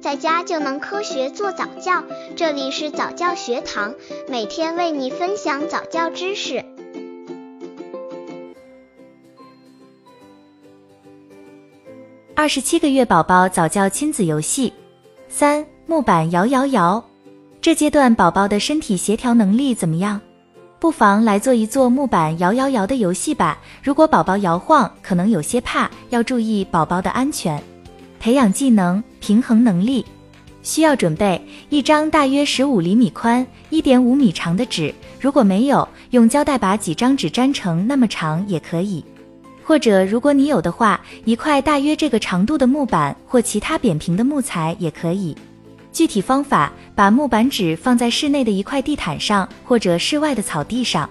在家就能科学做早教。这里是早教学堂，每天为你分享早教知识。二十七个月宝宝早教亲子游戏三：木板摇摇摇。这阶段宝宝的身体协调能力怎么样？不妨来做一做木板摇摇摇的游戏吧。如果宝宝摇晃，可能有些怕，要注意宝宝的安全。培养技能平衡能力，需要准备一张大约十五厘米宽、一点五米长的纸。如果没有，用胶带把几张纸粘成那么长也可以。或者如果你有的话，一块大约这个长度的木板或其他扁平的木材也可以。具体方法：把木板纸放在室内的一块地毯上，或者室外的草地上，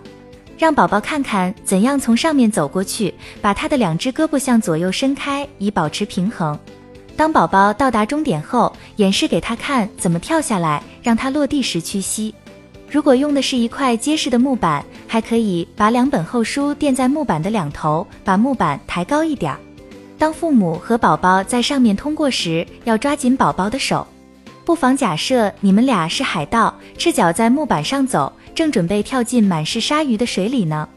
让宝宝看看怎样从上面走过去。把他的两只胳膊向左右伸开，以保持平衡。当宝宝到达终点后，演示给他看怎么跳下来，让他落地时屈膝。如果用的是一块结实的木板，还可以把两本厚书垫在木板的两头，把木板抬高一点儿。当父母和宝宝在上面通过时，要抓紧宝宝的手。不妨假设你们俩是海盗，赤脚在木板上走，正准备跳进满是鲨鱼的水里呢。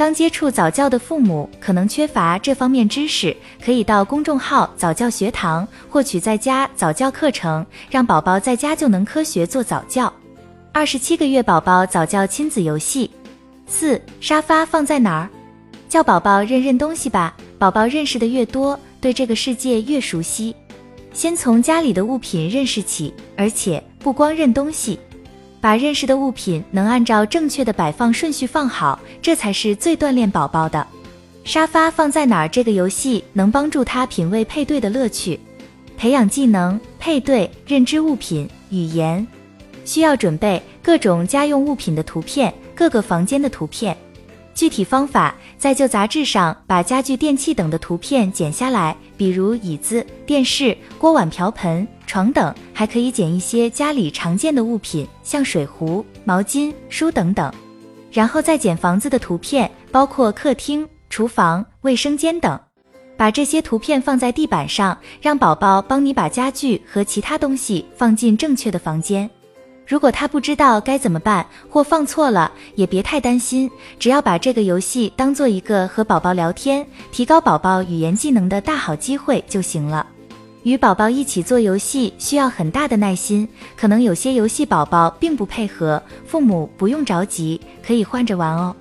刚接触早教的父母可能缺乏这方面知识，可以到公众号早教学堂获取在家早教课程，让宝宝在家就能科学做早教。二十七个月宝宝早教亲子游戏四：沙发放在哪儿？教宝宝认认东西吧。宝宝认识的越多，对这个世界越熟悉。先从家里的物品认识起，而且不光认东西，把认识的物品能按照正确的摆放顺序放好，这才是最锻炼宝宝的。沙发放在哪儿？这个游戏能帮助他品味配对的乐趣，培养技能配对、认知物品、语言。需要准备各种家用物品的图片，各个房间的图片。具体方法，在旧杂志上把家具、电器等的图片剪下来，比如椅子、电视、锅碗瓢盆、床等，还可以捡一些家里常见的物品，像水壶、毛巾、书等等。然后再捡房子的图片，包括客厅、厨房、卫生间等。把这些图片放在地板上，让宝宝帮你把家具和其他东西放进正确的房间。如果他不知道该怎么办或放错了，也别太担心，只要把这个游戏当做一个和宝宝聊天、提高宝宝语言技能的大好机会就行了。与宝宝一起做游戏需要很大的耐心，可能有些游戏宝宝并不配合，父母不用着急，可以换着玩哦。